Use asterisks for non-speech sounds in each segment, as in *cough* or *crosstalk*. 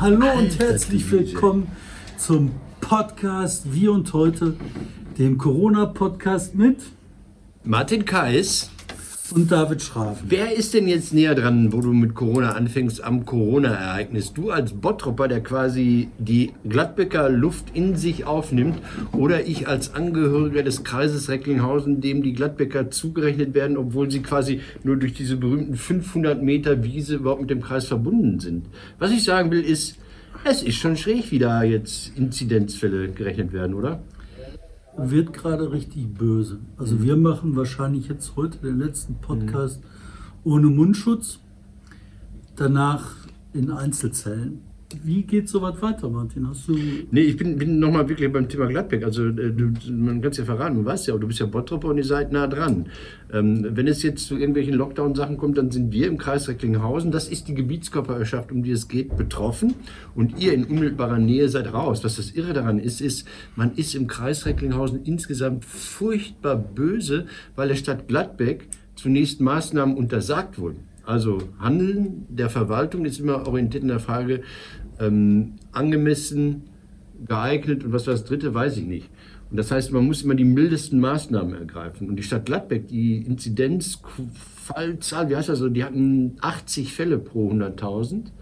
Hallo und Alter, herzlich DJ. willkommen zum Podcast Wie und Heute, dem Corona-Podcast mit Martin Kais, und David Schraven. wer ist denn jetzt näher dran, wo du mit Corona anfängst, am Corona-Ereignis? Du als Bottropper, der quasi die Gladbecker Luft in sich aufnimmt, oder ich als Angehöriger des Kreises Recklinghausen, dem die Gladbecker zugerechnet werden, obwohl sie quasi nur durch diese berühmten 500 Meter Wiese überhaupt mit dem Kreis verbunden sind? Was ich sagen will, ist, es ist schon schräg, wie da jetzt Inzidenzfälle gerechnet werden, oder? Wird gerade richtig böse. Also wir machen wahrscheinlich jetzt heute den letzten Podcast ohne Mundschutz, danach in Einzelzellen. Wie geht sowas weiter, Martin? Hast du Nee, ich bin, bin nochmal wirklich beim Thema Gladbeck. Also, äh, du, man kann es ja verraten, du weißt ja, du bist ja Bottropper und ihr seid nah dran. Ähm, wenn es jetzt zu irgendwelchen Lockdown-Sachen kommt, dann sind wir im Kreis Recklinghausen, das ist die Gebietskörperschaft, um die es geht, betroffen. Und ihr in unmittelbarer Nähe seid raus. Was das Irre daran ist, ist, man ist im Kreis Recklinghausen insgesamt furchtbar böse, weil der Stadt Gladbeck zunächst Maßnahmen untersagt wurden. Also Handeln der Verwaltung ist immer orientiert in der Frage, ähm, angemessen, geeignet und was war das dritte, weiß ich nicht. Und das heißt, man muss immer die mildesten Maßnahmen ergreifen. Und die Stadt Gladbeck, die Inzidenzfallzahl, wie heißt das so, die hatten 80 Fälle pro 100.000.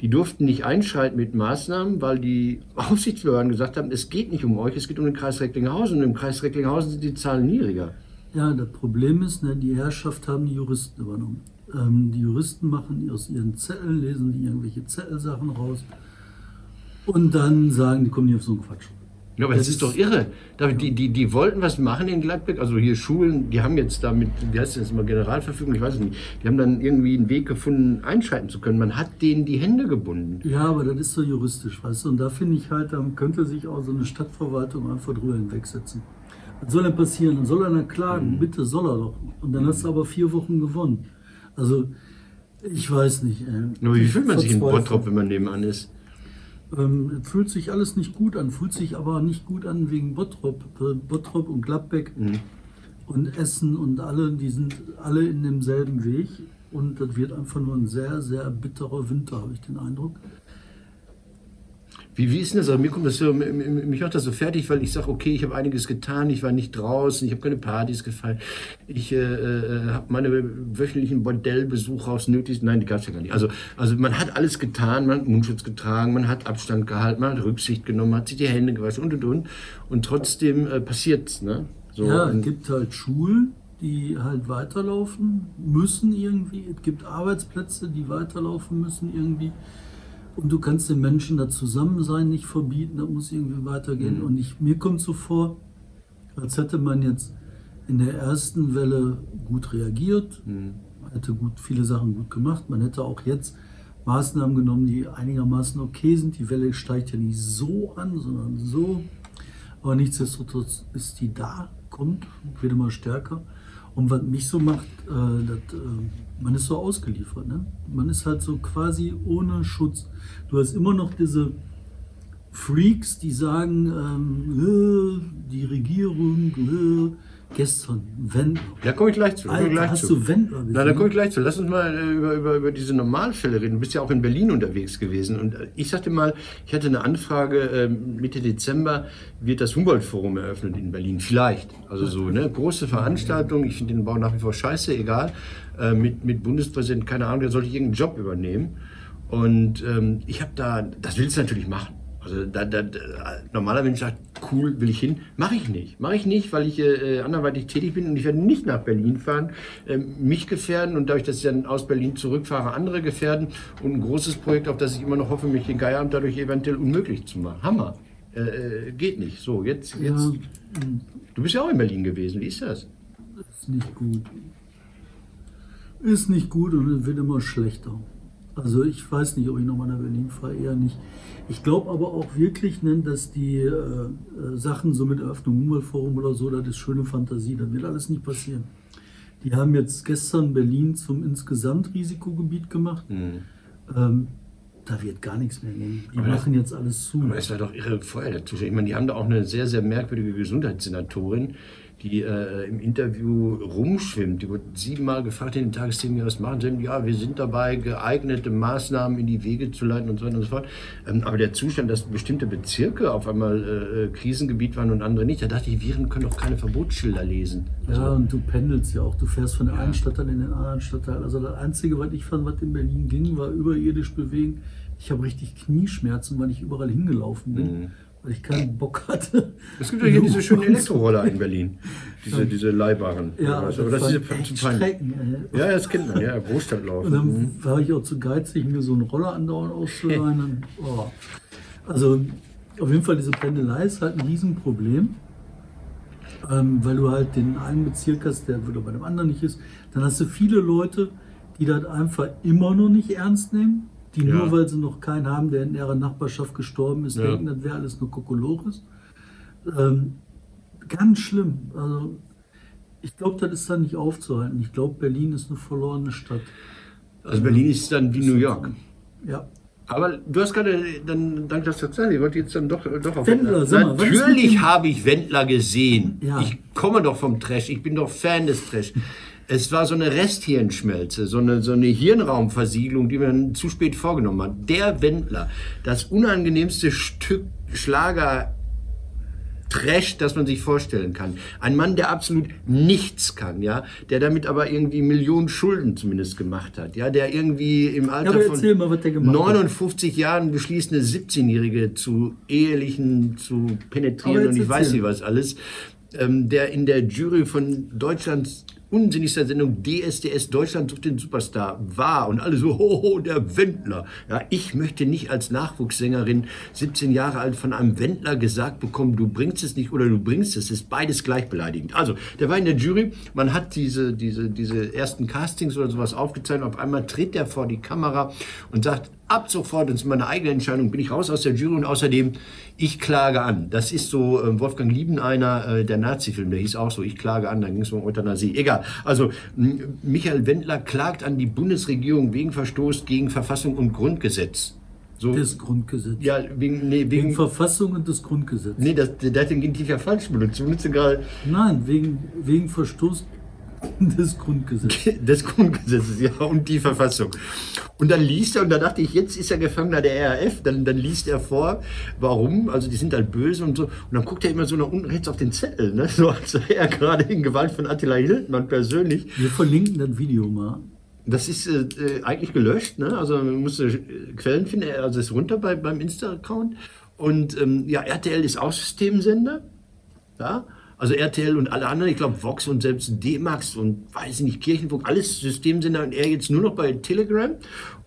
Die durften nicht einschreiten mit Maßnahmen, weil die *laughs* Aufsichtsbehörden gesagt haben, es geht nicht um euch, es geht um den Kreis Recklinghausen. Und im Kreis Recklinghausen sind die Zahlen niedriger. Ja, das Problem ist, ne, die Herrschaft haben die Juristen übernommen. Ähm, die Juristen machen aus ihren Zetteln, lesen die irgendwelche Zettelsachen raus und dann sagen, die kommen nicht auf so einen Quatsch. Ja, aber das, ist doch irre. David, Die, die, die wollten was machen in Gladbeck, also hier Schulen, die haben jetzt damit, wie heißt das immer, Generalverfügung, ich weiß es nicht, die haben dann irgendwie einen Weg gefunden, einschreiten zu können. Man hat denen die Hände gebunden. Ja, aber das ist so juristisch, weißt du. Und da finde ich halt, da könnte sich auch so eine Stadtverwaltung einfach drüber hinwegsetzen. Was soll denn passieren? Dann soll er dann klagen, bitte soll er doch. Und dann hast du aber vier Wochen gewonnen. Also, ich weiß nicht. Ey. Aber wie fühlt man sich in. Bottrop, wenn man nebenan ist? Ähm, fühlt sich alles nicht gut an, fühlt sich aber nicht gut an wegen Bottrop. Äh, Bottrop und Gladbeck und Essen und alle, die sind alle in demselben Weg. Und das wird einfach nur ein sehr, sehr bitterer Winter, habe ich den Eindruck. Wie, wie ist denn das? Also mir kommt das so, mich macht das so fertig, weil ich sage, okay, ich habe einiges getan, ich war nicht draußen, ich habe keine Partys gefeiert, ich äh, äh, habe meine wöchentlichen Bordellbesuche aufs Nötigste, nein, die gab es ja gar nicht. Also, also man hat alles getan, man hat Mundschutz getragen, man hat Abstand gehalten, man hat Rücksicht genommen, man hat sich die Hände gewaschen und und und. Und trotzdem äh, passiert's, ne? So, Ja, es gibt halt Schulen, die halt weiterlaufen müssen irgendwie. Es gibt Arbeitsplätze, die weiterlaufen müssen irgendwie. Und du kannst den Menschen das Zusammensein nicht verbieten, das muss irgendwie weitergehen. Und ich, mir kommt so vor, als hätte man jetzt in der ersten Welle gut reagiert, hätte gut viele Sachen gut gemacht. Man hätte auch jetzt Maßnahmen genommen, die einigermaßen okay sind. Die Welle steigt ja nicht so an, sondern so. Aber nichtsdestotrotz ist die da, kommt, wird immer stärker. Und was mich so macht, äh, das, äh, man ist so ausgeliefert. Ne? Man ist halt so quasi ohne Schutz. Du hast immer noch diese Freaks, die sagen, ähm, äh, die Regierung, äh, gestern, Wendler. da komme ich gleich zu. Alter, gleich hast zu. du Wendler gesehen? Na, da komme ich gleich zu. Lass uns mal äh, über, über, über diese Normalfälle reden. Du bist ja auch in Berlin unterwegs gewesen. Und äh, ich sagte mal, ich hatte eine Anfrage, ähm, Mitte Dezember wird das Humboldt-Forum eröffnet in Berlin. Vielleicht. Also so eine große Veranstaltung. Ich finde den Bau nach wie vor scheiße, egal. Äh, mit, mit Bundespräsident, keine Ahnung, der sollte irgendeinen Job übernehmen. Und ähm, ich habe da, das willst du natürlich machen. Also da, da, normaler Mensch sagt, cool, will ich hin. Mache ich nicht. Mache ich nicht, weil ich äh, anderweitig tätig bin und ich werde nicht nach Berlin fahren, ähm, mich gefährden und dadurch, dass ich dann aus Berlin zurückfahre, andere gefährden und ein großes Projekt, auf das ich immer noch hoffe, mich den Geieramt dadurch eventuell unmöglich zu machen. Hammer. Äh, äh, geht nicht. So, jetzt, Ja, jetzt. Du bist ja auch in Berlin gewesen. Wie ist das? ist nicht gut. Ist nicht gut und es wird immer schlechter. Also ich weiß nicht, ob ich nochmal nach Berlin fahre, eher nicht. Ich glaube aber auch wirklich, ne, dass die äh, äh, Sachen so mit Eröffnung Humboldt-Forum oder so, das ist schöne Fantasie, das wird alles nicht passieren. Die haben jetzt gestern Berlin zum insgesamt Risikogebiet gemacht. Ähm, da wird gar nichts mehr gehen. Die Aber das- machen jetzt alles zu. Aber es war doch irre Feuer dazwischen. Ich meine, die haben da auch eine sehr, sehr merkwürdige Gesundheitssenatorin, die äh, im Interview rumschwimmt. Die wird siebenmal gefragt in den Tagesthemen, was machen Sie? Ja, wir sind dabei, geeignete Maßnahmen in die Wege zu leiten und so weiter und so fort. Ähm, aber der Zustand, dass bestimmte Bezirke auf einmal äh, Krisengebiet waren und andere nicht, da dachte ich, Viren können doch keine Verbotsschilder lesen. Also, ja, und du pendelst ja auch. Du fährst von der einen Stadtteil in den anderen Stadtteil. Also das Einzige, was ich fand, was in Berlin ging, war überirdisch bewegen. Ich habe richtig Knieschmerzen, weil ich überall hingelaufen bin. Mhm weil ich keinen Bock hatte. Es gibt ja hier diese schönen Elektroroller in Berlin. Diese, ja. diese leihbaren. Ja, das, aber das ist echt Strecken, Ja, das kennt man, ja, Großstadtlauf. Und dann mhm. war ich auch zu geizig, mir so einen Roller andauernd auszuleihen. *laughs* oh. Also auf jeden Fall, diese Pendelei ist halt ein Riesenproblem. Ähm, weil du halt den einen Bezirk hast, der wieder bei dem anderen nicht ist. Dann hast du viele Leute, die das einfach immer noch nicht ernst nehmen die ja. nur weil sie noch keinen haben, der in ihrer Nachbarschaft gestorben ist, ja. denken, das wäre alles nur Kokolores. Ähm, ganz schlimm. Also ich glaube, das ist dann nicht aufzuhalten. Ich glaube, Berlin ist eine verlorene Stadt. Also Berlin ist dann wie New York. Ja. Aber du hast gerade, dann, danke, dass du gesagt ich wollte jetzt dann doch, doch auf Wendler. Mal, Natürlich habe ich Wendler gesehen. Ja. Ich komme doch vom Trash. Ich bin doch Fan des Trash. Es war so eine Resthirnschmelze, so eine, so eine Hirnraumversiegelung, die man zu spät vorgenommen hat. Der Wendler, das unangenehmste Stück Schlager Trash, das man sich vorstellen kann. Ein Mann, der absolut nichts kann, ja, der damit aber irgendwie Millionen Schulden zumindest gemacht hat, ja, der irgendwie im Alter ja, von mal, 59 hat. Jahren beschließt, eine 17-Jährige zu ehelichen zu penetrieren und ich weiß nicht was alles, ähm, der in der Jury von Deutschlands unsinnigster Sendung DSDS Deutschland sucht den Superstar war und alle so, *laughs* hoho, der Wendler. Ja, ich möchte nicht als Nachwuchssängerin 17 Jahre alt von einem Wendler gesagt bekommen, du bringst es nicht oder du bringst es. Das ist beides gleich beleidigend. Also, der war in der Jury, man hat diese, diese, diese ersten Castings oder sowas aufgezeichnet, auf einmal tritt er vor die Kamera und sagt, ab sofort, das ist meine eigene Entscheidung, bin ich raus aus der Jury und außerdem, ich klage an. Das ist so äh, Wolfgang Liebeneiner, äh, der Nazi-Film, der hieß auch so, ich klage an, da ging es um Euthanasie. Egal. Also Michael Wendler klagt an die Bundesregierung wegen Verstoß gegen Verfassung und Grundgesetz. So, das Grundgesetz. Ja, wegen, nee, wegen, wegen Verfassung und das Grundgesetz. Nee, das, der hat den Genitiv ja falsch benutzt. Nein, wegen, wegen Verstoß des Grundgesetzes. *laughs* Des Grundgesetzes, ja, und die Verfassung. Und dann liest er, und da dachte ich, jetzt ist er Gefangener der RAF, dann, dann liest er vor, warum, also die sind halt böse und so. Und dann guckt er immer so nach unten rechts auf den Zettel, ne? so als *laughs* er gerade in Gewalt von Attila Hildmann persönlich. Wir verlinken das Video mal. Das ist äh, eigentlich gelöscht, ne? also man muss äh, Quellen finden, also ist runter bei, beim Insta-Account. Und ähm, ja, RTL ist auch Systemsender. Ja? Also RTL und alle anderen, ich glaube Vox und selbst D-Max und weiß ich nicht, Kirchenfunk, alles Systemsender und er jetzt nur noch bei Telegram.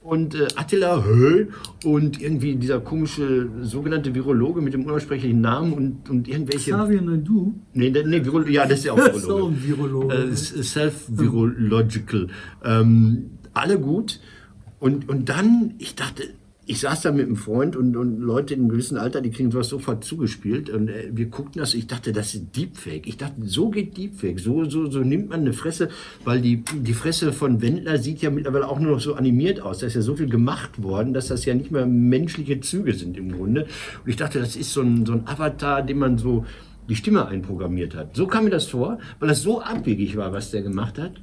Und äh, Attila Höll und irgendwie dieser komische sogenannte Virologe mit dem unaussprechlichen Namen und, und irgendwelche. Xavier Naidu? Nee, nee Viro ja, das ist ja auch *laughs* Virologe. auch ein Virologe. Äh, Self-Virological. Ähm, alle gut. Und, und dann, ich dachte, ich saß da mit einem Freund und, und Leute in einem gewissen Alter, die kriegen sowas sofort zugespielt. Und äh, wir guckten das, ich dachte, das ist Deepfake. Ich dachte, so geht Deepfake. So, so, so nimmt man eine Fresse, weil die, die Fresse von Wendler sieht ja mittlerweile auch nur noch so animiert aus. Da ist ja so viel gemacht worden, dass das ja nicht mehr menschliche Züge sind im Grunde. Und ich dachte, das ist so ein, so ein Avatar, den man so die Stimme einprogrammiert hat. So kam mir das vor, weil das so abwegig war, was der gemacht hat.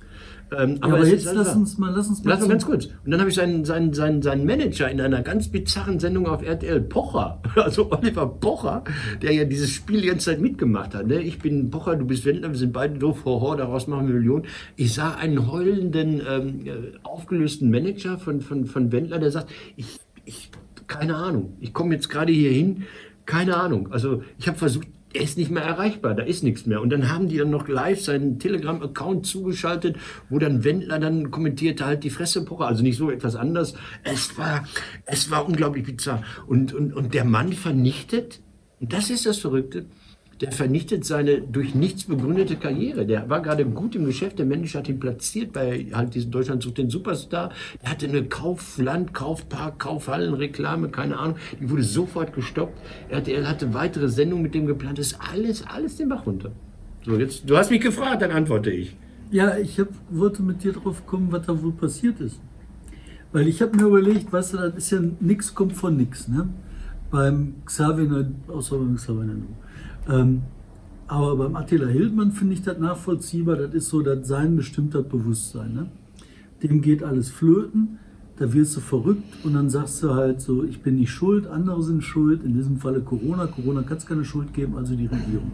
Ähm, aber, ja, aber jetzt lass uns mal, lass uns mal. Lass uns ganz kurz. Und dann habe ich seinen, seinen, seinen, seinen Manager in einer ganz bizarren Sendung auf RTL, Pocher, *laughs* also Oliver Pocher, der ja dieses Spiel die ganze Zeit mitgemacht hat. Ne? Ich bin Pocher, du bist Wendler, wir sind beide doof, hoho, daraus machen wir Millionen. Ich sah einen heulenden, ähm, äh, aufgelösten Manager von, von, von Wendler, der sagt, ich, ich, keine Ahnung, ich komme jetzt gerade hier hin, keine Ahnung. Also ich habe versucht, er ist nicht mehr erreichbar, da ist nichts mehr. Und dann haben die dann noch live seinen Telegram-Account zugeschaltet, wo dann Wendler dann kommentierte halt die Fressepoche, also nicht so etwas anders. Es war, es war unglaublich bizarr. Und, und, und der Mann vernichtet, und das ist das Verrückte, der vernichtet seine durch nichts begründete Karriere. Der war gerade gut im Geschäft, der Mensch hat ihn platziert bei halt diesem Deutschland sucht den Superstar. Der hatte eine Kaufland, Kaufpark, Kaufhallenreklame, keine Ahnung. Die wurde sofort gestoppt. RTL hatte weitere Sendungen mit dem geplant. Das ist alles, alles den Bach runter. So, jetzt, du hast mich gefragt, dann antworte ich. Ja, ich hab, wollte mit dir drauf kommen, was da wohl passiert ist. Weil ich habe mir überlegt, weißt du, das ist ja nichts kommt von nichts, ne? Beim Xavier, außer beim Xavier ähm, Aber beim Attila Hildmann finde ich das nachvollziehbar. Das ist so das sein bestimmter Bewusstsein. Ne? Dem geht alles flöten, da wirst du verrückt und dann sagst du halt so, ich bin nicht schuld, andere sind schuld, in diesem Falle Corona. Corona kann es keine Schuld geben, also die Regierung.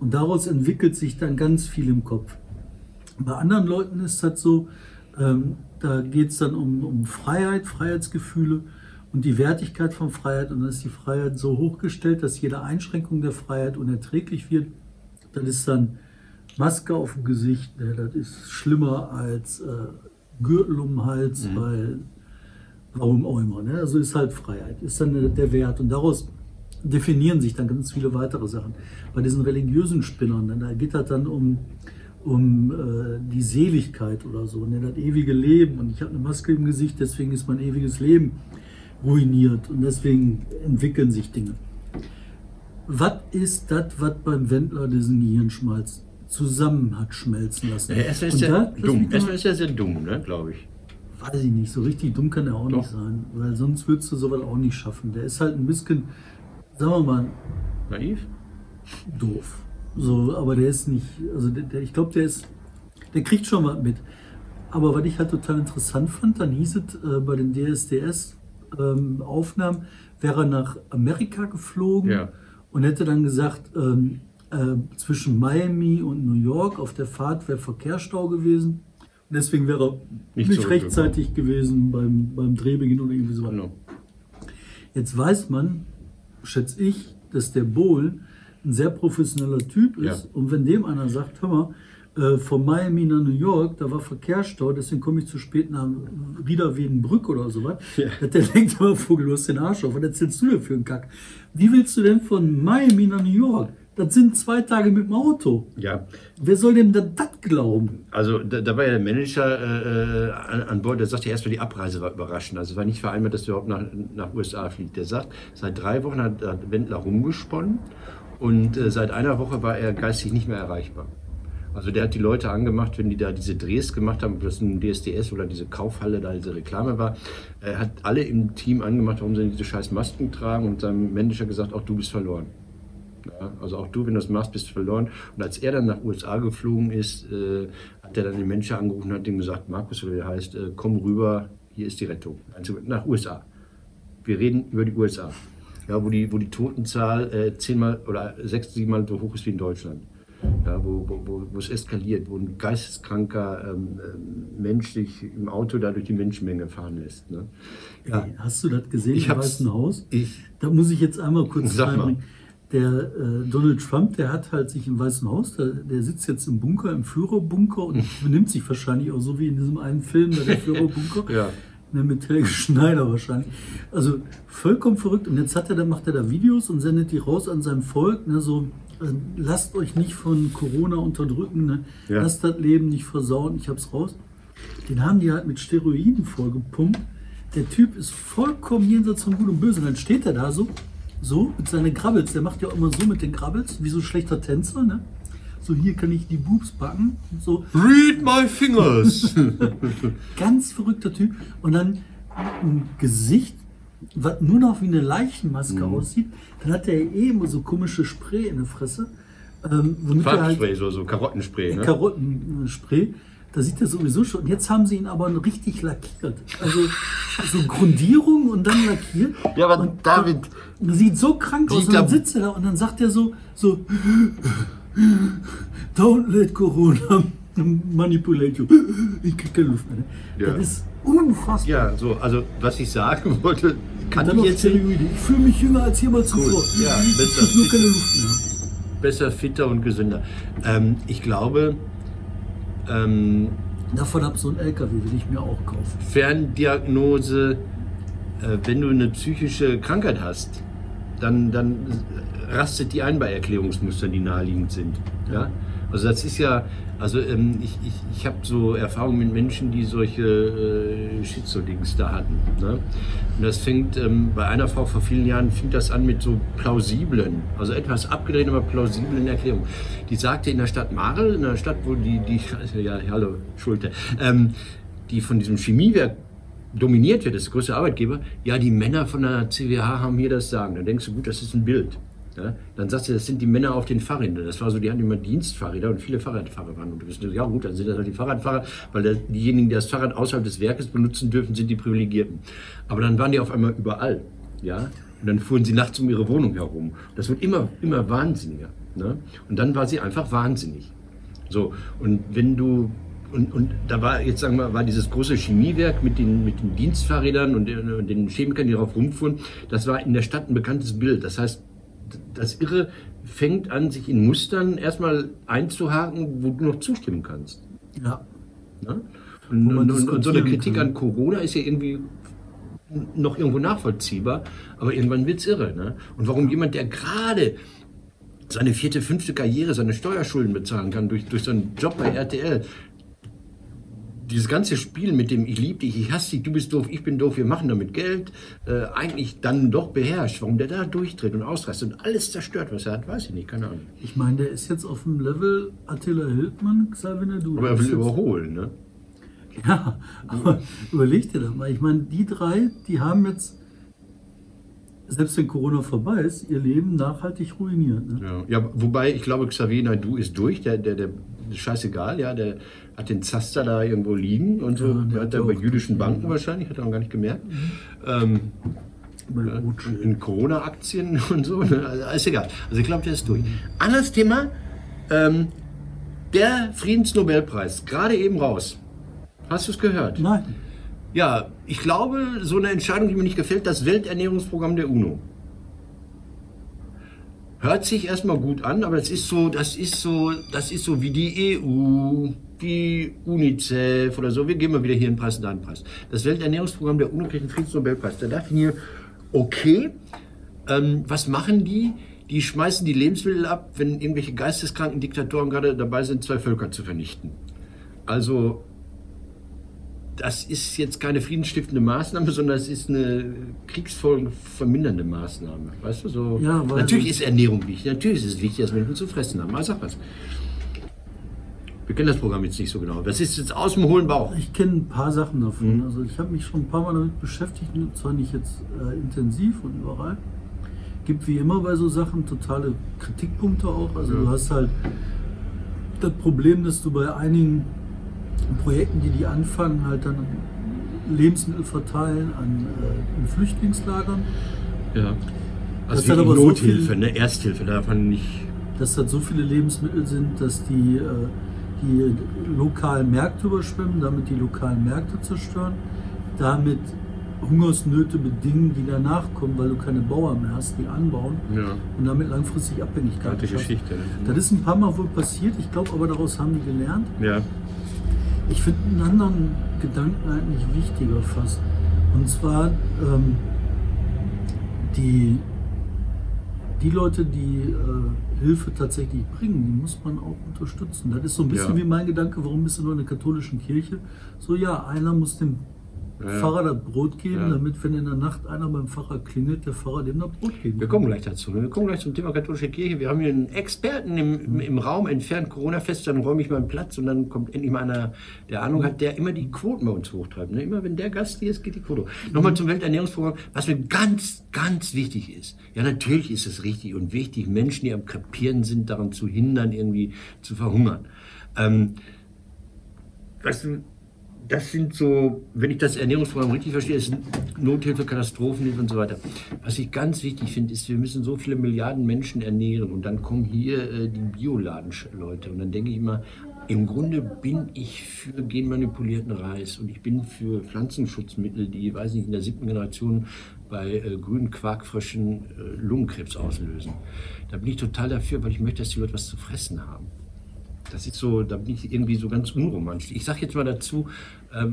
Und daraus entwickelt sich dann ganz viel im Kopf. Bei anderen Leuten ist das so, ähm, da geht es dann um, um Freiheit, Freiheitsgefühle und die Wertigkeit von Freiheit. Und dann ist die Freiheit so hochgestellt, dass jede Einschränkung der Freiheit unerträglich wird. Das ist dann Maske auf dem Gesicht, ne, das ist schlimmer als äh, Gürtel um den Hals, Mhm. weil warum auch immer. Ne? Also ist halt Freiheit, ist dann der Wert. Und daraus definieren sich dann ganz viele weitere Sachen. Bei diesen religiösen Spinnern, ne, da geht das dann um, um äh, die Seligkeit oder so, ne, das ewige Leben. Und ich habe eine Maske im Gesicht, deswegen ist mein ewiges Leben ruiniert und deswegen entwickeln sich Dinge. Was ist das, was beim Wendler diesen Gehirnschmalz zusammen hat schmelzen lassen? Ja, erstmal ist er lass dumm. Erstmal ist er sehr dumm, ne, glaube ich. Weiß ich nicht, so richtig dumm kann er auch Doch. nicht sein, weil sonst würdest du sowas auch nicht schaffen. Der ist halt ein bisschen, sagen wir mal, Naiv? doof. So, aber der ist nicht, also der, der, ich glaube, der ist, der kriegt schon was mit. Aber was ich halt total interessant fand, dann hieß es äh, bei den DSDS-Aufnahmen, wäre er nach Amerika geflogen Ja. und hätte dann gesagt, ähm, äh, zwischen Miami und New York auf der Fahrt wäre Verkehrsstau gewesen. Und deswegen wäre er Nicht nicht, rechtzeitig gewesen beim, beim Drehbeginn oder irgendwie sowas. Genau. Jetzt weiß man, schätze ich, dass der Bohl ein sehr professioneller Typ ist. Ja. Und wenn dem einer sagt, hör mal, äh, von Miami nach New York, da war Verkehrsstau, deswegen komme ich zu spät nach Riederwedenbrück oder sowas, Ja. *laughs* der denkt, aber Vogel, du hast den Arsch auf. Was erzählst du denn für einen Kack? Wie willst du denn von Miami nach New York? Das sind zwei Tage mit dem Auto. Ja, Wer soll dem denn das glauben? also da, da war ja der Manager äh, an, an Bord, der sagte erstmal, die Abreise war überraschend. Also es war nicht vereinbart, dass er überhaupt nach, nach USA fliegt. Der sagt, seit drei Wochen hat, hat Wendler rumgesponnen und äh, seit einer Woche war er geistig nicht mehr erreichbar. Also der hat die Leute angemacht, wenn die da diese Drehs gemacht haben, ob das ein DSDS oder diese Kaufhalle, da diese Reklame war. Er hat alle im Team angemacht, warum sie diese scheiß Masken tragen und seinem Manager gesagt, auch du bist verloren. Ja, also auch du, wenn du das machst, bist du verloren. Und als er dann nach USA geflogen ist, äh, hat er dann den Menschen angerufen und hat ihm gesagt, Markus, oder wie er heißt, äh, komm rüber, hier ist die Rettung. Also nach USA. Wir reden über die USA. Ja, wo die, wo die Totenzahl äh, zehnmal oder sechs, siebenmal so hoch ist wie in Deutschland. Ja, wo, wo, wo, es eskaliert, wo ein geisteskranker ähm, ähm, Mensch sich im Auto da durch die Menschenmenge fahren lässt. Ne? Ja, Ey, hast du das gesehen Ich im Weißen Haus? ich, Da muss ich jetzt einmal kurz reinbringen. Der äh, Donald Trump, der hat halt sich im Weißen Haus, der, der sitzt jetzt im Bunker, im Führerbunker und benimmt sich wahrscheinlich auch so wie in diesem einen Film, da der *laughs* Führerbunker. Ja. Ne, mit Helge Schneider wahrscheinlich. Also vollkommen verrückt. Und jetzt hat er, dann macht er da Videos und sendet die raus an sein Volk. Ne, so, lasst euch nicht von Corona unterdrücken. Ne? Ja. Lasst das Leben nicht versauen. Ich hab's raus. Den haben die halt mit Steroiden vollgepumpt. Der Typ ist vollkommen jenseits von Gut und Böse. Und dann steht er da so, so mit seinen Grabbels. Der macht ja auch immer so mit den Grabbels, wie so ein schlechter Tänzer. Ne? So, hier kann ich die Boobs packen. So, Read my fingers! *laughs* ganz verrückter Typ. Und dann ein Gesicht, was nur noch wie eine Leichenmaske Mhm. aussieht. Dann hat er eh immer so komische Spray in der Fresse. Ähm, halt Farbspray, so, so Karottenspray. Ne? Karottenspray. Da sieht er sowieso schon. Und jetzt haben sie ihn aber richtig lackiert. Also so Grundierung und dann lackiert. Ja, aber und David- Sieht so krank aus. Und dann da- sitzt er da und dann sagt er so, so Don't let Corona *laughs* manipulate you. Ich krieg keine Luft mehr. ne? Ja. Das ist unfassbar. Ja, so, also was ich sagen *laughs* wollte, kann Dann ich jetzt. Ich fühle mich jünger als jemals zuvor. Ja, ich besser. krieg nur keine Luft mehr. besser, fitter und gesünder. Ähm, ich glaube, ähm, Davon ab so ein LKW will ich mir auch kaufen. Ferndiagnose, äh, wenn du eine psychische Krankheit hast, dann, dann rastet die ein bei Erklärungsmustern, die naheliegend sind. Ja? Also das ist ja, also ähm, ich, ich, ich habe so Erfahrungen mit Menschen, die solche äh, Schizo-Dings da hatten. Ne? Und das fängt, ähm, bei einer Frau vor vielen Jahren fing das an mit so plausiblen, also etwas abgedrehten, aber plausiblen Erklärungen. Die sagte in der Stadt Marl, in der Stadt, wo die, die *laughs* ja, hallo, Schulte, ähm, die von diesem Chemiewerk dominiert wird, das größte Arbeitgeber, ja, die Männer von der CWH haben hier das Sagen. Da denkst du, gut, das ist ein Bild. Ja, dann sagst du, das sind die Männer auf den Fahrrädern. Das war so, die hatten immer Dienstfahrräder und viele Fahrradfahrer waren unterwegs. Ja gut, dann sind das halt die Fahrradfahrer, weil diejenigen, die das Fahrrad außerhalb des Werkes benutzen dürfen, sind die Privilegierten. Aber dann waren die auf einmal überall. Ja? Und dann fuhren sie nachts um ihre Wohnung herum. Das wird immer, immer wahnsinniger. Ne? Und dann war sie einfach wahnsinnig. So, und wenn du und, und da war jetzt sagen wir war dieses große Chemiewerk mit den, mit den Dienstfahrrädern und den, und den Chemikern, die darauf rumfuhren, das war in der Stadt ein bekanntes Bild. Das heißt, das Irre fängt an, sich in Mustern erstmal einzuhaken, wo du noch zustimmen kannst. Ja. Und, und, und, und so eine Kritik kann. an Corona ist ja irgendwie noch irgendwo nachvollziehbar, aber irgendwann wird es irre. Ne? Und warum jemand, der gerade seine vierte, fünfte Karriere, seine Steuerschulden bezahlen kann durch, durch seinen Job bei RTL, dieses ganze Spiel mit dem ich liebe dich, ich hasse dich, du bist doof, ich bin doof, wir machen damit Geld, äh, eigentlich dann doch beherrscht. Warum der da durchdreht und ausrastet und alles zerstört, was er hat, weiß ich nicht, keine Ahnung. Ich meine, der ist jetzt auf dem Level Attila Hildmann, Xavier Du. Aber er will überholen, ne? *laughs* Ja, aber überleg dir das mal. Ich meine, die drei, die haben jetzt, selbst wenn Corona vorbei ist, ihr Leben nachhaltig ruiniert. Ne? Ja. ja, wobei ich glaube, Xavier Naidu ist durch, der, der, der scheißegal, ja, der hat den Zaster da irgendwo liegen und so. Ja, der hat er bei jüdischen Banken ja. wahrscheinlich, hat er noch gar nicht gemerkt. Mhm. Ähm, in Corona-Aktien *laughs* und so, ne? also, ist egal. Also ich glaube, der ist durch. Anderes Thema, ähm, der Friedensnobelpreis, gerade eben raus. Hast du es gehört? Nein. Ja, ich glaube, so eine Entscheidung, die mir nicht gefällt, das Welternährungsprogramm der UNO. Hört sich erstmal gut an, aber das ist so, das ist so, das ist so wie die EU, die UNICEF oder so. Wir geben mal wieder hier einen Preis und da einen Preis. Das Welternährungsprogramm der UNO kriegt einen Friedensnobelpreis. Da dachte ich mir, okay, ähm, was machen die? Die schmeißen die Lebensmittel ab, wenn irgendwelche geisteskranken Diktatoren gerade dabei sind, zwei Völker zu vernichten. Also das ist jetzt keine friedensstiftende Maßnahme, sondern es ist eine kriegsfolgen vermindernde Maßnahme. Weißt du, so. Ja, natürlich ist Ernährung wichtig. Natürlich ist es wichtig, dass Menschen zu fressen haben. Aber sag was. Wir kennen das Programm jetzt nicht so genau. Das ist jetzt aus dem hohlen Bauch. Ich kenne ein paar Sachen davon. Mhm. Also ich habe mich schon ein paar Mal damit beschäftigt, zwar nicht jetzt äh, intensiv und überall. Gibt wie immer bei so Sachen totale Kritikpunkte auch. Also ja. du hast halt das Problem, dass du bei einigen Projekten, die die anfangen, halt dann Lebensmittel verteilen an äh, Flüchtlingslagern. Ja. Also das wie Nothilfe, so viel, ne? Ersthilfe, da darf man nicht. Dass das so viele Lebensmittel sind, dass die, äh, die lokalen Märkte überschwemmen, damit die lokalen Märkte zerstören, damit Hungersnöte bedingen, die danach kommen, weil du keine Bauern mehr hast, die anbauen ja. und damit langfristig Abhängigkeit Geschichte. Ne? Das ist ein paar Mal wohl passiert. Ich glaube aber, daraus haben die gelernt. Ja. Ich finde einen anderen Gedanken eigentlich wichtiger fast. Und zwar ähm, die, die Leute, die äh, Hilfe tatsächlich bringen, die muss man auch unterstützen. Das ist so ein bisschen ja. wie mein Gedanke, warum bist du nur in der katholischen Kirche? So ja, einer muss dem ja. Pfarrer das Brot geben, ja. damit, wenn in der Nacht einer beim Pfarrer klingelt, der Pfarrer dem das Brot geben Wir kommen gleich dazu. Wir kommen gleich zum Thema katholische Kirche. Wir haben hier einen Experten im, mhm. im Raum, entfernt Corona fest, dann räume ich mal einen Platz und dann kommt endlich mal einer, der Ahnung hat, der immer die Quoten bei uns hochtreibt. Ne? Immer wenn der Gast hier ist, geht die Quote. Mhm. Nochmal zum Welternährungsprogramm, was mir ganz, ganz wichtig ist. Ja, natürlich ist es richtig und wichtig, Menschen, die am Krepieren sind, daran zu hindern, irgendwie zu verhungern. Ähm, weißt du, das sind so, wenn ich das Ernährungsprogramm richtig verstehe, ist Nothilfe, Katastrophenhilfe und so weiter. Was ich ganz wichtig finde, ist, wir müssen so viele Milliarden Menschen ernähren und dann kommen hier äh, die Bioladen-Leute und dann denke ich immer, im Grunde bin ich für genmanipulierten Reis und ich bin für Pflanzenschutzmittel, die, weiß nicht, in der siebten Generation bei äh, grünen Quarkfröschen äh, Lungenkrebs auslösen. Da bin ich total dafür, weil ich möchte, dass die Leute was zu fressen haben. Das ist so, da bin ich irgendwie so ganz unromantisch. Ich sage jetzt mal dazu,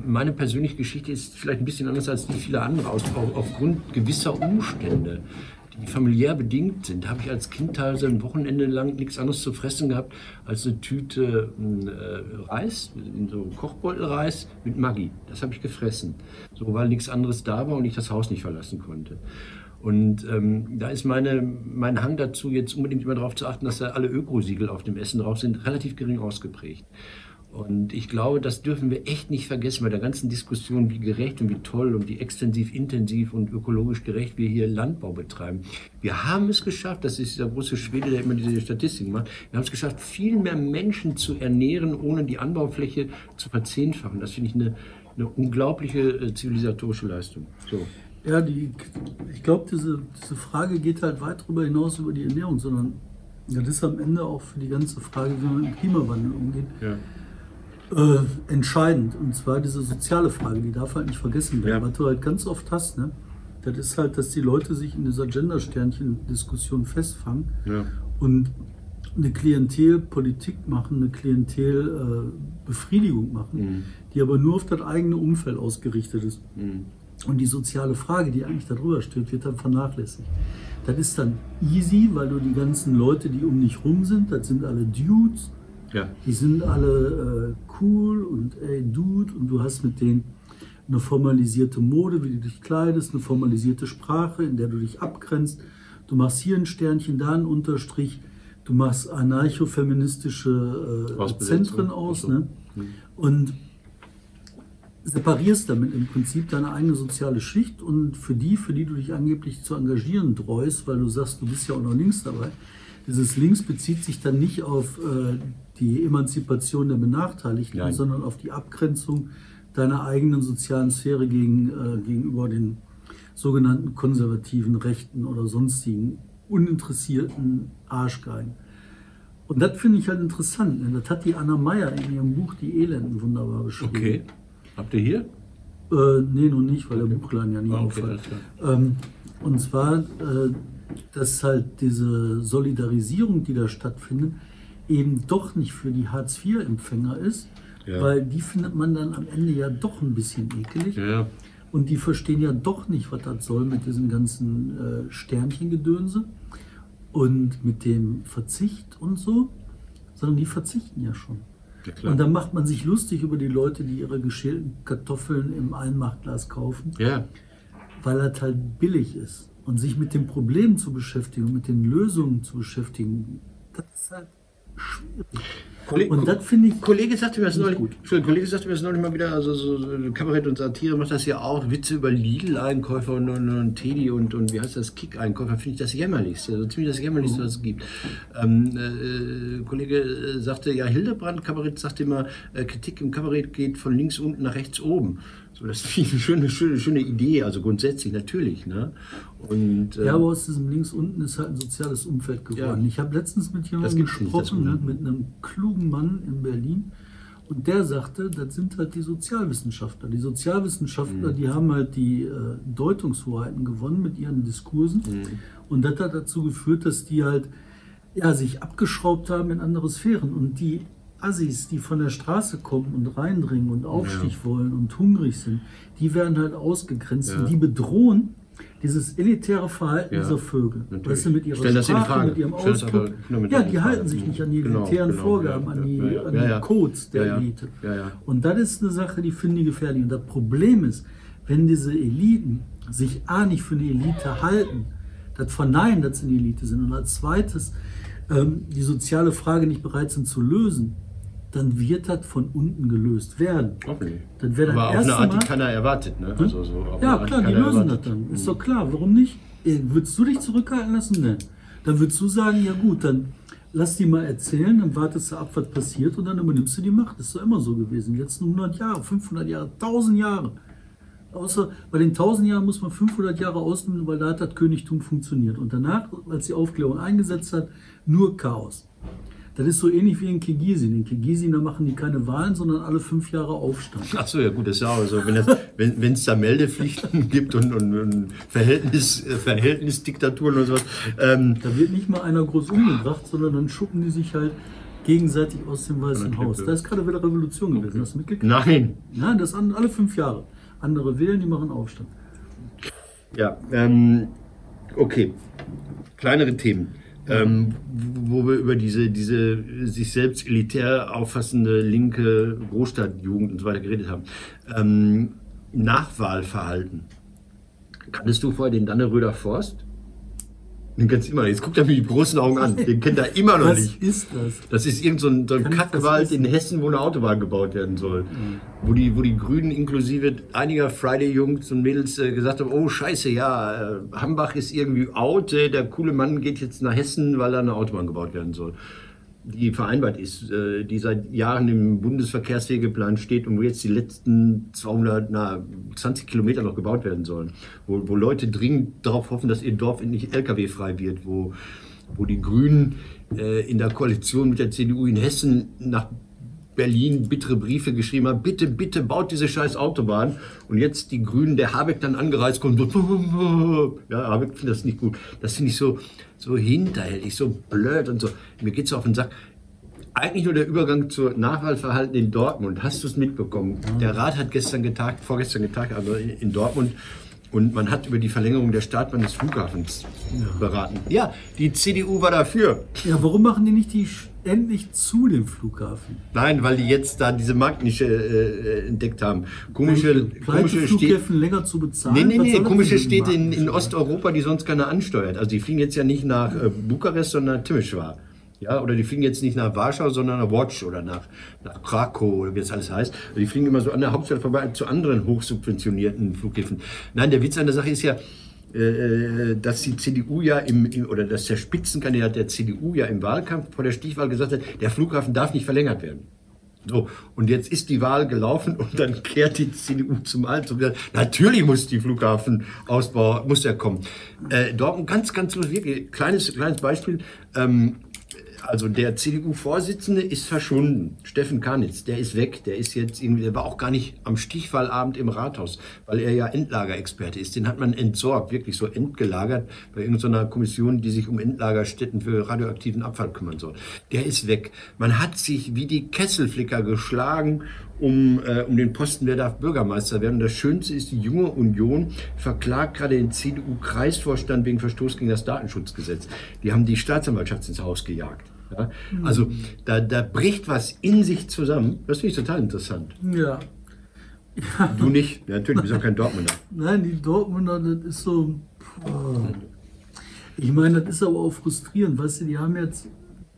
meine persönliche Geschichte ist vielleicht ein bisschen anders als die vieler andere, aufgrund gewisser Umstände, die familiär bedingt sind. Habe ich als Kind teilweise ein Wochenende lang nichts anderes zu fressen gehabt als eine Tüte äh, Reis, so Kochbeutelreis mit Maggi. Das habe ich gefressen, so weil nichts anderes da war und ich das Haus nicht verlassen konnte. Und ähm, da ist meine, mein Hang dazu, jetzt unbedingt immer darauf zu achten, dass da alle Ökosiegel auf dem Essen drauf sind, relativ gering ausgeprägt. Und ich glaube, das dürfen wir echt nicht vergessen bei der ganzen Diskussion, wie gerecht und wie toll und wie extensiv, intensiv und ökologisch gerecht wir hier Landbau betreiben. Wir haben es geschafft, das ist dieser große Schwede, der immer diese Statistiken macht, wir haben es geschafft, viel mehr Menschen zu ernähren, ohne die Anbaufläche zu verzehnfachen. Das finde ich eine, eine unglaubliche äh, zivilisatorische Leistung. So. Ja, die, ich glaube, diese, diese Frage geht halt weit darüber hinaus über die Ernährung, sondern das ist am Ende auch für die ganze Frage, wie man mit dem Klimawandel umgeht. Ja äh, entscheidend. Und zwar diese soziale Frage, die darf halt nicht vergessen werden. Ja. Was du halt ganz oft hast, ne? das ist halt, dass die Leute sich in dieser Gender-Sternchen-Diskussion festfangen ja. und eine Klientelpolitik machen, eine Klientelbefriedigung äh, machen, mhm. die aber nur auf das eigene Umfeld ausgerichtet ist. Mhm. Und die soziale Frage, die eigentlich darüber steht, wird dann vernachlässigt. Das ist dann easy, weil du die ganzen Leute, die um dich rum sind, das sind alle Dudes, ja. Die sind alle äh, cool und ey, Dude und du hast mit denen eine formalisierte Mode, wie du dich kleidest, eine formalisierte Sprache, in der du dich abgrenzt. Du machst hier ein Sternchen, da ein Unterstrich. Du machst anarcho-feministische äh, Zentren aus. Ne? Mhm. Und separierst damit im Prinzip deine eigene soziale Schicht und für die, für die du dich angeblich zu engagieren dreust, weil du sagst, du bist ja auch noch links dabei. Dieses Links bezieht sich dann nicht auf äh, die Emanzipation der Benachteiligten, Nein. sondern auf die Abgrenzung deiner eigenen sozialen Sphäre gegen, äh, gegenüber den sogenannten konservativen Rechten oder sonstigen uninteressierten Arschgeigen. Und das finde ich halt interessant. Denn das hat die Anna Meyer in ihrem Buch Die Elenden wunderbar beschrieben. Okay. Habt ihr hier? Äh, nee, noch nicht, weil okay. der Buchladen ja nicht oh, okay, auffällt. Ähm, und zwar, äh, dass halt diese Solidarisierung, die da stattfindet, eben doch nicht für die Hartz-IV-Empfänger ist, ja. weil die findet man dann am Ende ja doch ein bisschen ekelig. Ja. Und die verstehen ja doch nicht, was das soll mit diesen ganzen äh, Sternchengedönse und mit dem Verzicht und so, sondern die verzichten ja schon. Ja, und dann macht man sich lustig über die Leute, die ihre geschälten Kartoffeln im Einmachglas kaufen, ja. weil das halt billig ist. Und sich mit dem Problem zu beschäftigen, mit den Lösungen zu beschäftigen, das ist halt Kollege, und das finde ich. Kollege sagte mir das neulich, gut. Kollege sagte mir das neulich mal wieder, also so, so Kabarett und Satire macht das ja auch. Witze über Lidl-Einkäufer und, und, und, Teddy und, und wie heißt das, Kick-Einkäufer, finde ich das jämmerlichste. Also ziemlich das jämmerlichste, was es gibt. Ähm, äh, Kollege äh, sagte, ja, Hildebrand, Kabarett sagte immer, äh, Kritik im Kabarett geht von links unten nach rechts oben. So, das ist eine schöne, schöne, schöne Idee, also grundsätzlich natürlich. Ne? Und, äh, ja, aber aus diesem links unten ist halt ein soziales Umfeld geworden. Ja, ich habe letztens mit jemandem gesprochen, ne, mit einem klugen Mann in Berlin. Und der sagte, das sind halt die Sozialwissenschaftler. Die Sozialwissenschaftler, mhm. die haben halt die äh, Deutungshoheiten gewonnen mit ihren Diskursen. Mhm. Und das hat dazu geführt, dass die halt ja, sich abgeschraubt haben in andere Sphären. Und die Assis, die von der Straße kommen und reindringen und Aufstieg ja. wollen und hungrig sind, die werden halt ausgegrenzt ja. und die bedrohen dieses elitäre Verhalten ja, dieser Vögel. Weißt du, mit ihrer Stell Sprache, mit ihrem Ausdruck. Ja, die halten sich nicht an die genau, elitären genau, Vorgaben, an die, an die Codes der Elite. Und das ist eine Sache, die finde ich gefährlich. Und das Problem ist, wenn diese Eliten sich A nicht für eine Elite halten, das verneinen, dass sie eine Elite sind, und als zweites ähm, die soziale Frage nicht bereit sind zu lösen, dann wird das von unten gelöst werden. Okay. Dann wird Aber auf eine Art, die keiner erwartet. Ne? Also so ja, klar, die lösen erwartet. das dann. Ist doch klar, warum nicht? Äh, würdest du dich zurückhalten lassen? Ne. Dann würdest du sagen, ja gut, dann lass die mal erzählen, dann wartest du ab, was passiert und dann übernimmst du die Macht. Das ist doch immer so gewesen. Die letzten 100 Jahre, 500 Jahre, 1000 Jahre. Außer bei den 1000 Jahren muss man 500 Jahre ausnehmen, weil da hat das Königtum funktioniert. Und danach, als die Aufklärung eingesetzt hat, nur Chaos. Das ist so ähnlich wie in Kirgisien. In Kirgisien, da machen die keine Wahlen, sondern alle fünf Jahre Aufstand. Ach so, ja gut, das ist ja auch so. Wenn es wenn, da Meldepflichten *laughs* gibt und, und, und Verhältnis, Verhältnisdiktaturen und sowas. Ähm, da wird nicht mal einer groß umgebracht, sondern dann schuppen die sich halt gegenseitig aus dem Weißen Haus. Da ist gerade wieder Revolution gewesen. Hast du mitgekriegt? Nein. Nein, das sind alle fünf Jahre. Andere wählen, die machen Aufstand. Ja, ähm, okay. Kleinere Themen ähm, wo wir über diese, diese sich selbst elitär auffassende linke Großstadtjugend und so weiter geredet haben. Ähm, Nachwahlverhalten. Kanntest du vorher den Danneröder Forst? Den kennst du immer noch. Jetzt guckt er mir die großen Augen an. Den kennt er immer noch Was nicht. ist das? Das ist irgend so ein, so ein Kackwald in? Hessen, wo eine Autobahn gebaut werden soll. Wo, die, wo die Grünen inklusive einiger Friday-Jungs und Mädels äh, gesagt haben, oh scheiße, ja, äh, Hambach ist irgendwie out, äh, der coole Mann geht jetzt nach Hessen, weil da eine Autobahn gebaut werden soll. Die vereinbart ist, äh, die seit Jahren im Bundesverkehrswegeplan steht und wo jetzt die letzten 200, na, 20 Kilometer noch gebaut werden sollen. Wo, wo Leute dringend darauf hoffen, dass ihr Dorf endlich LKW-frei wird, wo, wo die Grünen äh, in der Koalition mit der CDU in Hessen nach Berlin bittere Briefe geschrieben haben, bitte, bitte baut diese scheiß Autobahn. Und jetzt die Grünen, der Habeck dann angereist kommt, so, *laughs* ja, Habeck findet das nicht gut. Das finde ich so, so hinterhältig, so blöd und so. Mir geht's auf den Sack. Eigentlich nur der Übergang zur Nachwahlverhalten in Dortmund. Hast du es mitbekommen? Der Rat hat gestern getagt, vorgestern getagt, also in Dortmund. Und man hat über die Verlängerung der Startbahn des Flughafens beraten. Ja, die CDU war dafür. Ja, warum machen die nicht die endlich zu dem Flughafen? Nein, weil die jetzt da diese Marktnische äh, entdeckt haben. Komische, komische Städte. Länger zu bezahlen? Nee, nee, nee, komische Städte in, in Osteuropa, die sonst keiner ansteuert. Also die fliegen jetzt ja nicht nach äh, Bukarest, sondern nach Timișoara. Ja, oder die fliegen jetzt nicht nach Warschau, sondern nach Watch oder nach, nach Krakow oder wie das alles heißt. Also die fliegen immer so an der Hauptstadt vorbei zu anderen hochsubventionierten Flughäfen. Nein, der Witz an der Sache ist ja, äh, dass die CDU ja im, im, oder dass der Spitzenkandidat der CDU ja im Wahlkampf vor der Stichwahl gesagt hat, der Flughafen darf nicht verlängert werden. So, und jetzt ist die Wahl gelaufen und dann kehrt die CDU zum Alt und sagt, natürlich muss die Flughafenausbau, muss der kommen. Äh, Dortmund, ganz, ganz wirklich, kleines, kleines Beispiel, ähm, also der CDU-Vorsitzende ist verschwunden. Steffen Karnitz, der ist weg. Der ist jetzt irgendwie, der war auch gar nicht am Stichwahlabend im Rathaus, weil er ja Endlagerexperte ist. Den hat man entsorgt, wirklich so entgelagert bei irgendeiner Kommission, die sich um Endlagerstätten für radioaktiven Abfall kümmern soll. Der ist weg. Man hat sich wie die Kesselflicker geschlagen um, äh, um den Posten, wer darf Bürgermeister werden. Und das Schönste ist, die junge Union verklagt gerade den CDU-Kreisvorstand wegen Verstoß gegen das Datenschutzgesetz. Die haben die Staatsanwaltschaft ins Haus gejagt. Ja? Also da, da bricht was in sich zusammen. Das finde ich total interessant. Ja. Du nicht? Ja, natürlich, du bist auch kein Dortmunder. *laughs* Nein, die Dortmunder, das ist so. Puh. Ich meine, das ist aber auch frustrierend. Weißt du, die haben jetzt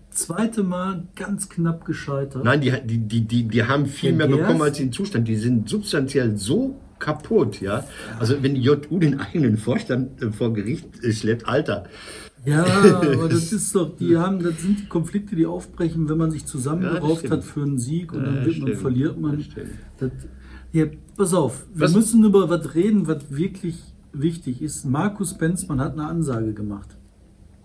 zweite Mal ganz knapp gescheitert. Nein, die, die, die, die, die haben viel mehr bekommen als in Zustand. Die sind substanziell so kaputt, ja. Also wenn die JU den eigenen Vorstand äh, vor Gericht äh, schleppt, Alter. Ja, *laughs* aber das ist doch, die haben, das sind die Konflikte, die aufbrechen, wenn man sich Ja, zusammengerauft das hat für einen Sieg und Ja, dann wird man, verliert man. Das ja, pass auf, wir Was- müssen über was reden, was wirklich wichtig ist. Markus Benzmann hat eine Ansage gemacht.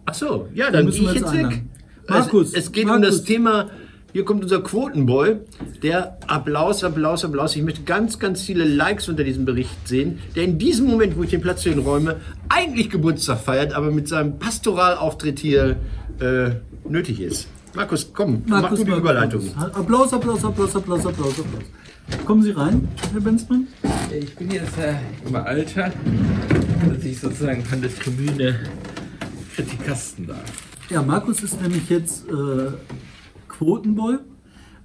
Ach so, ja, dann müssen gehe wir jetzt jetzt weg. einladen. Markus, es, es geht um Markus. das Thema, hier kommt unser Quotenboy, der Applaus, Applaus, Applaus. Ich möchte ganz, ganz viele Likes unter diesem Bericht sehen, der in diesem Moment, wo ich den Platz für ihn räume, eigentlich Geburtstag feiert, aber mit seinem Pastoralauftritt hier äh, nötig ist. Markus, komm, mach du die Markus, Überleitung. Markus. Applaus, Applaus, Applaus, Applaus, Applaus, Applaus. Kommen Sie rein, Herr Benzmann. Ich bin jetzt äh, im Alter, dass ich sozusagen von der Tribüne Kritikasten darf. Ja, Markus ist nämlich jetzt äh, Quotenboy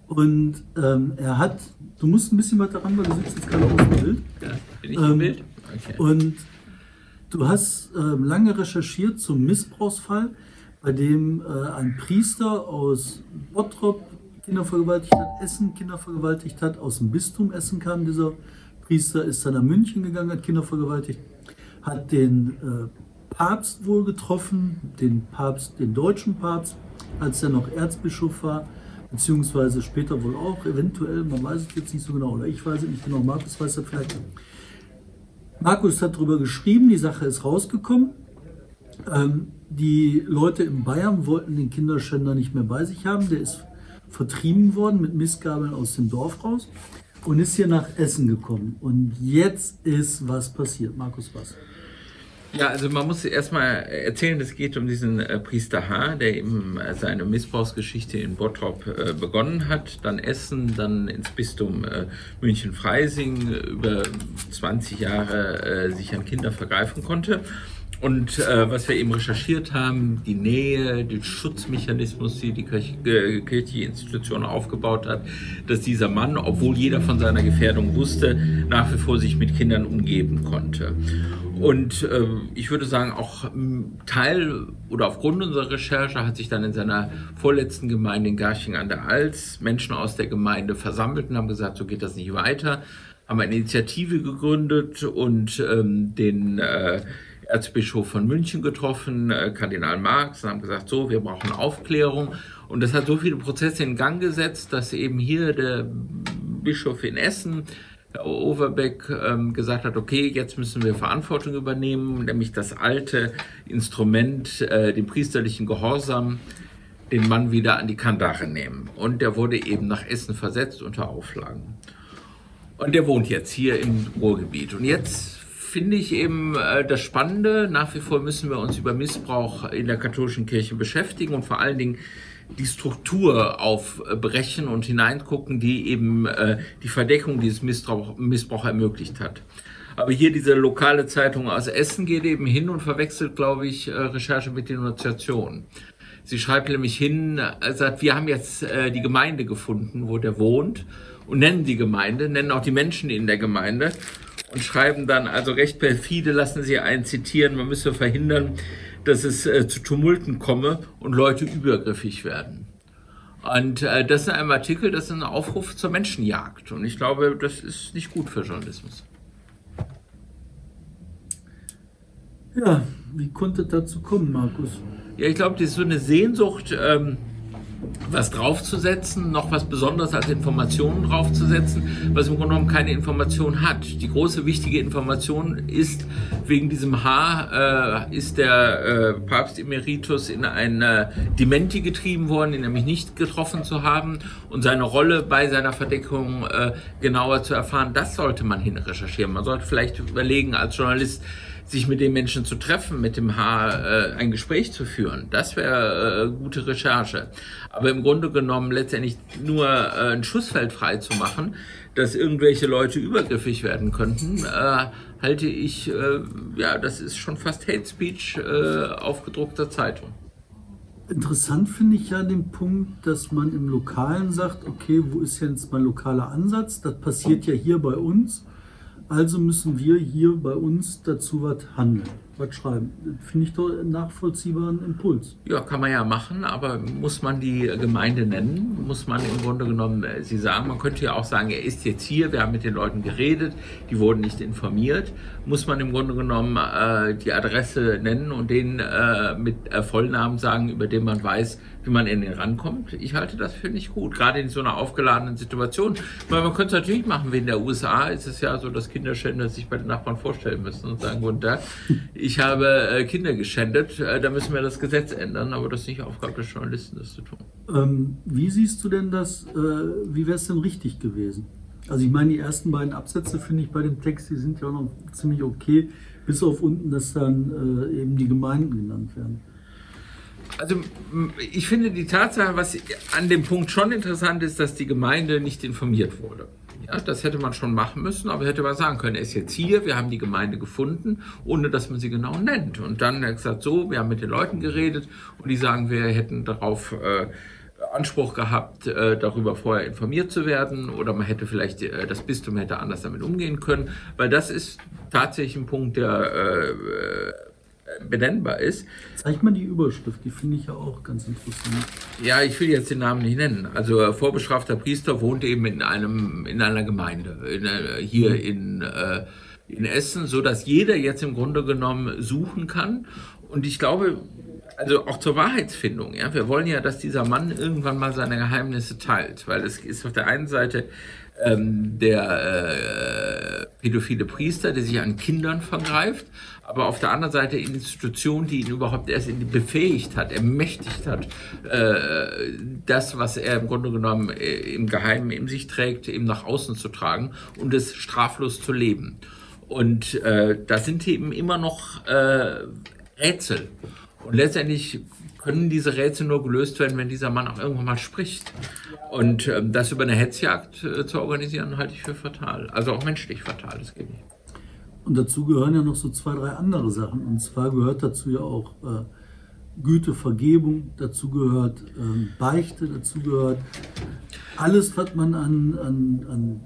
und ähm, er hat, du musst ein bisschen weiter ran, weil du sitzt jetzt gerade auf dem Bild. Ja, bin ich Ähm, im Bild? Okay. Und du hast ähm, lange recherchiert zum Missbrauchsfall, bei dem äh, ein Priester aus Bottrop Kinder vergewaltigt hat, Essen Kinder vergewaltigt hat, aus dem Bistum Essen kam dieser Priester, ist dann nach München gegangen, hat Kinder vergewaltigt, hat den äh, Papst wohl getroffen, den Papst, den deutschen Papst, als er noch Erzbischof war, beziehungsweise später wohl auch, eventuell, man weiß es jetzt nicht so genau, oder ich weiß es nicht genau, Markus weiß das vielleicht. Markus hat darüber geschrieben, die Sache ist rausgekommen. Ähm, die Leute in Bayern wollten den Kinderschänder nicht mehr bei sich haben. Der ist vertrieben worden mit Missgabeln aus dem Dorf raus und ist hier nach Essen gekommen. Und jetzt ist was passiert. Markus, was? Ja, also man muss erstmal erzählen, es geht um diesen äh, Priester H., der eben äh, seine Missbrauchsgeschichte in Bottrop äh, begonnen hat, dann Essen, dann ins Bistum äh, München-Freising, äh, über 20 Jahre äh, sich an Kinder vergreifen konnte. Und äh, was wir eben recherchiert haben, die Nähe, den Schutzmechanismus, die die äh, kirchliche Institution aufgebaut hat, dass dieser Mann, obwohl jeder von seiner Gefährdung wusste, nach wie vor sich mit Kindern umgeben konnte. Und äh, ich würde sagen, auch Teil oder aufgrund unserer Recherche hat sich dann in seiner vorletzten Gemeinde in Garching an der Alz Menschen aus der Gemeinde versammelt und haben gesagt, so geht das nicht weiter, haben eine Initiative gegründet und ähm, den äh, Erzbischof von München getroffen, äh, Kardinal Marx, und haben gesagt, so, wir brauchen Aufklärung. Und das hat so viele Prozesse in Gang gesetzt, dass eben hier der Bischof in Essen, Herr Overbeck, ähm, gesagt hat, okay, jetzt müssen wir Verantwortung übernehmen, nämlich das alte Instrument, äh, den priesterlichen Gehorsam, den Mann wieder an die Kandare nehmen. Und der wurde eben nach Essen versetzt unter Auflagen. Und der wohnt jetzt hier im Ruhrgebiet. Und jetzt finde ich eben äh, das Spannende. Nach wie vor müssen wir uns über Missbrauch in der katholischen Kirche beschäftigen und vor allen Dingen die Struktur aufbrechen und hineingucken, die eben äh, die Verdeckung dieses Missbrauch, Missbrauch ermöglicht hat. Aber hier diese lokale Zeitung aus Essen geht eben hin und verwechselt, glaube ich, äh, Recherche mit Denunziation. Sie schreibt nämlich hin, sagt, wir haben jetzt die Gemeinde gefunden, wo der wohnt und nennen die Gemeinde, nennen auch die Menschen in der Gemeinde und schreiben dann, also recht perfide lassen sie einen zitieren, man müsse verhindern, dass es äh, zu Tumulten komme und Leute übergriffig werden. Und äh, das ist ein Artikel, das ist ein Aufruf zur Menschenjagd. Und ich glaube, das ist nicht gut für Journalismus. Ja, wie konnte dazu kommen, Markus? Ja, ich glaube, das ist so eine Sehnsucht. Ähm, was draufzusetzen, noch was Besonderes als Informationen draufzusetzen, was im Grunde genommen keine Information hat. Die große wichtige Information ist, wegen diesem Haar äh, ist der äh, Papst Emeritus in eine Dementi getrieben worden, ihn nämlich nicht getroffen zu haben und seine Rolle bei seiner Verdeckung äh, genauer zu erfahren. Das sollte man hin recherchieren. Man sollte vielleicht überlegen als Journalist, sich mit den Menschen zu treffen, mit dem Haar äh, ein Gespräch zu führen. Das wäre äh, gute Recherche. Aber im Grunde genommen letztendlich nur äh, ein Schussfeld frei zu machen, dass irgendwelche Leute übergriffig werden könnten, äh, halte ich, äh, ja, das ist schon fast Hate Speech äh, auf gedruckter Zeitung. Interessant finde ich ja den Punkt, dass man im Lokalen sagt, okay, wo ist jetzt mein lokaler Ansatz? Das passiert ja hier bei uns. Also müssen wir hier bei uns dazu was handeln, was schreiben. Finde ich doch einen nachvollziehbaren Impuls. Ja, kann man ja machen, aber muss man die Gemeinde nennen? Muss man im Grunde genommen, äh, Sie sagen, man könnte ja auch sagen, er ist jetzt hier, wir haben mit den Leuten geredet, die wurden nicht informiert. Muss man im Grunde genommen äh, die Adresse nennen und den äh, mit äh, Vollnamen sagen, über den man weiß, wie man in den rankommt. Ich halte das für nicht gut, gerade in so einer aufgeladenen Situation. Weil man könnte es natürlich machen, wie in der USA ist es ja so, dass Kinderschänder sich bei den Nachbarn vorstellen müssen und sagen, guten Tag, ich habe äh, Kinder geschändet, äh, da müssen wir das Gesetz ändern, aber das ist nicht Aufgabe des Journalisten, das zu tun. Ähm, wie siehst du denn das, äh, wie wäre es denn richtig gewesen? Also ich meine, die ersten beiden Absätze finde ich bei dem Text, die sind ja auch noch ziemlich okay, bis auf unten, dass dann äh, eben die Gemeinden genannt werden. Also ich finde die Tatsache, was an dem Punkt schon interessant ist, dass die Gemeinde nicht informiert wurde. Ja, das hätte man schon machen müssen, aber hätte man sagen können, er ist jetzt hier, wir haben die Gemeinde gefunden, ohne dass man sie genau nennt. Und dann hat er gesagt, so, wir haben mit den Leuten geredet und die sagen, wir hätten darauf äh, Anspruch gehabt, äh, darüber vorher informiert zu werden oder man hätte vielleicht, äh, das Bistum hätte anders damit umgehen können, weil das ist tatsächlich ein Punkt, der äh, benennbar ist. Zeig mal die Überschrift, die finde ich ja auch ganz interessant. Ja, ich will jetzt den Namen nicht nennen. Also vorbestrafter Priester wohnt eben in einem in einer Gemeinde in, äh, hier in äh, in Essen, so dass jeder jetzt im Grunde genommen suchen kann. Und ich glaube, also auch zur Wahrheitsfindung. Ja, wir wollen ja, dass dieser Mann irgendwann mal seine Geheimnisse teilt, weil es ist auf der einen Seite ähm, der äh, pädophile Priester, der sich an Kindern vergreift, aber auf der anderen Seite Institution, die ihn überhaupt erst befähigt hat, ermächtigt hat, äh, das, was er im Grunde genommen äh, im Geheimen in sich trägt, eben nach außen zu tragen und es straflos zu leben. Und äh, da sind eben immer noch äh, Rätsel. Und letztendlich können diese Rätsel nur gelöst werden, wenn dieser Mann auch irgendwann mal spricht. Und ähm, das über eine Hetzjagd äh, zu organisieren, halte ich für fatal. Also auch menschlich fatal, das geht nicht. Und dazu gehören ja noch so zwei, drei andere Sachen. Und zwar gehört dazu ja auch äh, Güte, Vergebung, dazu gehört ähm, Beichte, dazu gehört alles, was man an, an, an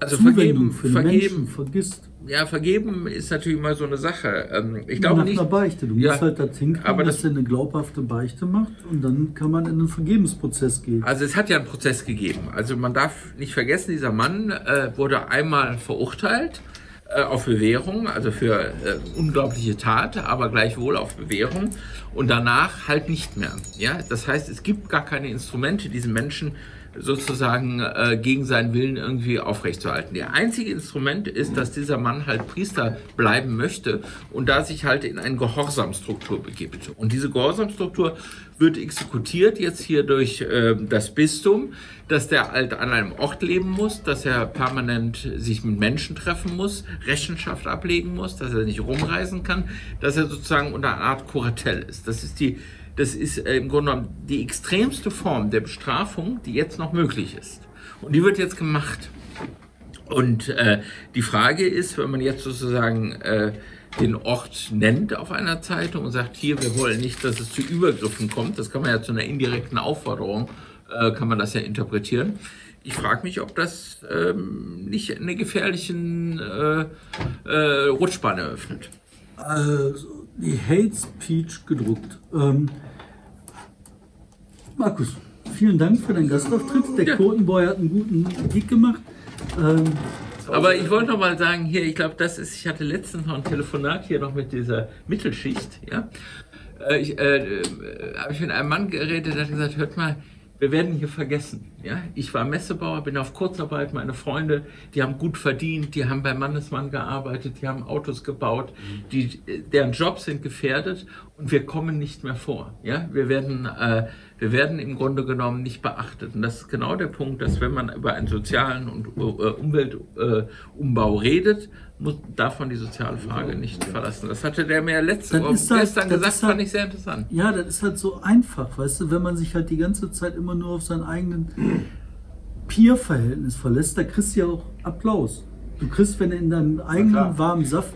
Also Zuwendung vergeben, für den vergeben, Menschen vergisst. Ja, vergeben ist natürlich immer so eine Sache. Ähm, Ich glaube nicht. einer Beichte. Du Ja, musst halt das hinkriegen, aber dass das- er eine glaubhafte Beichte macht und dann kann man in einen Vergebensprozess gehen. Also es hat ja einen Prozess gegeben. Also man darf nicht vergessen, dieser Mann äh, wurde einmal verurteilt äh, auf Bewährung, also für äh, unglaubliche Tat, aber gleichwohl auf Bewährung und danach halt nicht mehr. Ja, das heißt, es gibt gar keine Instrumente, diesen Menschen sozusagen äh, gegen seinen Willen irgendwie aufrechtzuerhalten. Der einzige Instrument ist, dass dieser Mann halt Priester bleiben möchte und da sich halt in eine Gehorsamstruktur begibt. Und diese Gehorsamstruktur wird exekutiert jetzt hier durch äh, das Bistum, dass der halt an einem Ort leben muss, dass er permanent sich mit Menschen treffen muss, Rechenschaft ablegen muss, dass er nicht rumreisen kann, dass er sozusagen unter einer Art Kuratell ist. Das ist die das ist äh, im Grunde genommen die extremste Form der Bestrafung, die jetzt noch möglich ist. Und die wird jetzt gemacht. Und äh, die Frage ist, wenn man jetzt sozusagen äh, den Ort nennt auf einer Zeitung und sagt, hier, wir wollen nicht, dass es zu Übergriffen kommt, das kann man ja zu einer indirekten Aufforderung, äh, kann man das ja interpretieren. Ich frage mich, ob das ähm, nicht eine gefährlichen äh, äh, Rutschbahn eröffnet. Also, die Hate Speech gedruckt. Ähm, Markus, vielen Dank für deinen Gastauftritt. Der Ja. Quotenboy hat einen guten Gig gemacht. Ähm, Aber ich wollte noch mal sagen, hier, ich glaube, das ist, ich hatte letztens noch ein Telefonat hier noch mit dieser Mittelschicht, ja. Äh, Ich äh, äh, habe ich mit einem Mann geredet, der hat gesagt, hört mal, wir werden hier vergessen. Ja? Ich war Messebauer, bin auf Kurzarbeit, meine Freunde, die haben gut verdient, die haben bei Mannesmann gearbeitet, die haben Autos gebaut, die, deren Jobs sind gefährdet und wir kommen nicht mehr vor. Ja? Wir, werden, äh, wir werden im Grunde genommen nicht beachtet. Und das ist genau der Punkt, dass wenn man über einen sozialen und äh, Umweltumbau äh, redet, muss, darf man die soziale Frage nicht verlassen. Das hatte der mir letzte Das Woche halt- gestern das gesagt, halt- fand ich sehr interessant. ja, das ist halt so einfach, weißt du, wenn man sich halt die ganze Zeit immer nur auf seinen eigenen *clears throat* Peer-Verhältnis verlässt, da kriegst du ja auch Applaus. Du kriegst, wenn du in deinem eigenen warmen Saft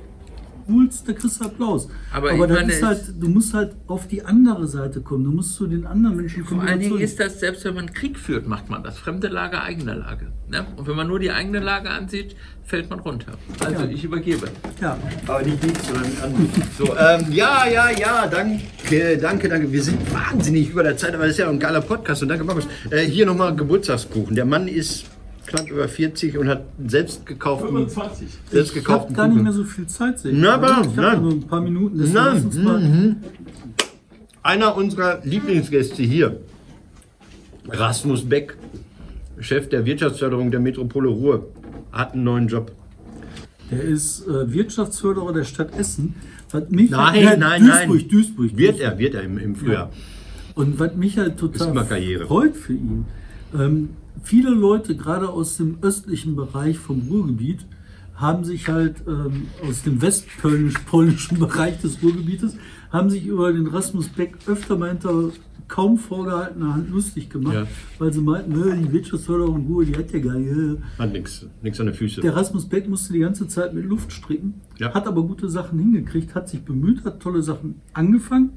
wohlst, da kriegst du Applaus. Aber Aber, meine, ist halt, du musst halt auf die andere Seite kommen. Du musst zu den anderen Menschen kommen. Vor allen Dingen ist das, selbst wenn man Krieg führt, macht man das. Fremde Lage, eigene Lage. Ne? Und wenn man nur die eigene Lage ansieht, fällt man runter. Also Ja. ich übergebe. Ja, Aber nicht nichts, sondern an. So, ähm, ja, ja, ja, danke, danke, danke. Wir sind wahnsinnig über der Zeit, aber das ist ja auch ein geiler Podcast und danke, Markus. Äh, hier nochmal Geburtstagskuchen. Der Mann ist knapp über 40 und hat selbst gekauften, 25. selbst ich habe gekauften gar nicht mehr so viel Zeit. sehe ich. Na, aber, ich na. habe nur ein paar Minuten. Na, mhm. Einer unserer Lieblingsgäste hier, Rasmus Beck, Chef der Wirtschaftsförderung der Metropole Ruhr, hat einen neuen Job. Der ist äh, Wirtschaftsförderer der Stadt Essen. Was mich Nein, Ja, nein, Duisburg, nein. Duisburg, Wird Duisburg. er, wird er im, im Frühjahr. Und was mich halt total freut für ihn, ähm, viele Leute, gerade aus dem östlichen Bereich vom Ruhrgebiet, haben sich halt ähm, aus dem westpolnischen *laughs* Bereich des Ruhrgebietes, haben sich über den Rasmus Beck öfter mal hinter kaum vorgehaltener Hand lustig gemacht, Ja. weil sie meinten, "Nö, die Wirtschaftsförderung in Ruhr, die hat ja gar nicht. äh." Hat nichts nix an den Füßen. Der Rasmus Beck musste die ganze Zeit mit Luft stricken, Ja. hat aber gute Sachen hingekriegt, hat sich bemüht, hat tolle Sachen angefangen.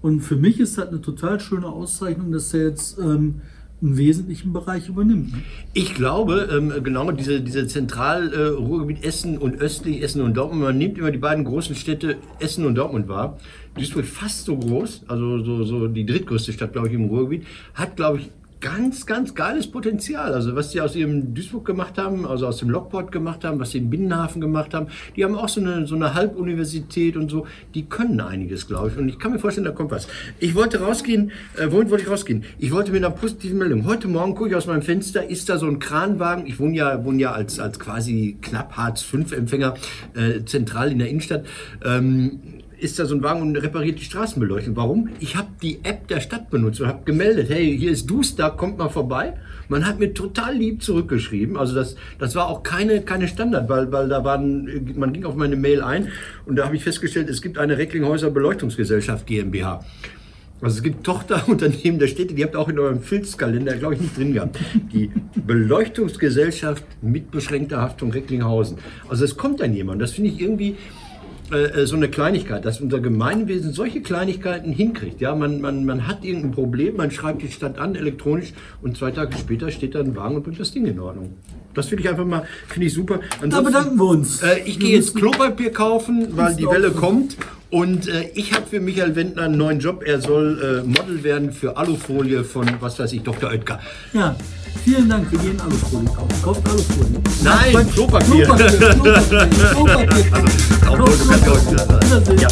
Und für mich ist das eine total schöne Auszeichnung, dass er jetzt ähm, einen wesentlichen Bereich übernimmt. ne? Ich glaube, ähm, genau diese, diese Zentral-Ruhrgebiet Essen und östlich Essen und Dortmund, man nimmt immer die beiden großen Städte Essen und Dortmund wahr. Duisburg fast so groß, also so, so die drittgrößte Stadt, glaube ich, im Ruhrgebiet, hat, glaube ich, ganz, ganz geiles Potenzial. Also was die aus ihrem Duisburg gemacht haben, also aus dem Lokport gemacht haben, was sie im Binnenhafen gemacht haben, die haben auch so eine, so eine Halbuniversität und so, die können einiges, glaube ich. Und ich kann mir vorstellen, da kommt was. Ich wollte rausgehen, äh, wohin wollte ich rausgehen? Ich wollte mit einer positiven Meldung. Heute Morgen gucke ich aus meinem Fenster, ist da so ein Kranwagen. Ich wohne ja, wohne ja als, als quasi knapp Hartz-V-Empfänger äh, zentral in der Innenstadt. Ähm, ist da so ein Wagen und repariert die Straßenbeleuchtung. Warum? Ich habe die App der Stadt benutzt und habe gemeldet, hey, hier ist Duster, kommt mal vorbei. Man hat mir total lieb zurückgeschrieben. Also das, das war auch keine, keine Standard, weil, weil da waren, man ging auf meine Mail ein und da habe ich festgestellt, es gibt eine Recklinghäuser Beleuchtungsgesellschaft GmbH. Also es gibt Tochterunternehmen der Städte, die habt ihr auch in eurem Filzkalender, glaube ich, nicht drin gehabt. Die Beleuchtungsgesellschaft mit beschränkter Haftung Recklinghausen. Also es kommt dann jemand, das finde ich irgendwie äh, äh, so eine Kleinigkeit, dass unser Gemeinwesen solche Kleinigkeiten hinkriegt. Ja, man, man, man hat irgendein Problem, man schreibt die Stadt an elektronisch und zwei Tage später steht da ein Wagen und bringt das Ding in Ordnung. Das finde ich einfach mal, finde ich super. Da Ansonsten- bedanken wir uns. äh, ich gehe jetzt Klopapier kaufen, weil die Welle kommt. Und äh, ich habe für Michael Wendner einen neuen Job. Er soll äh, Model werden für Alufolie von, was weiß ich, Dr. Oetker. Ja, vielen Dank. Wir gehen Alufolie kaufen. Kauft Alufolie. Nein. Klopapier. Klopapier. *laughs* Klopapier. Klopapier. Du kannst ja auch wieder sagen. Wiedersehen. Ja.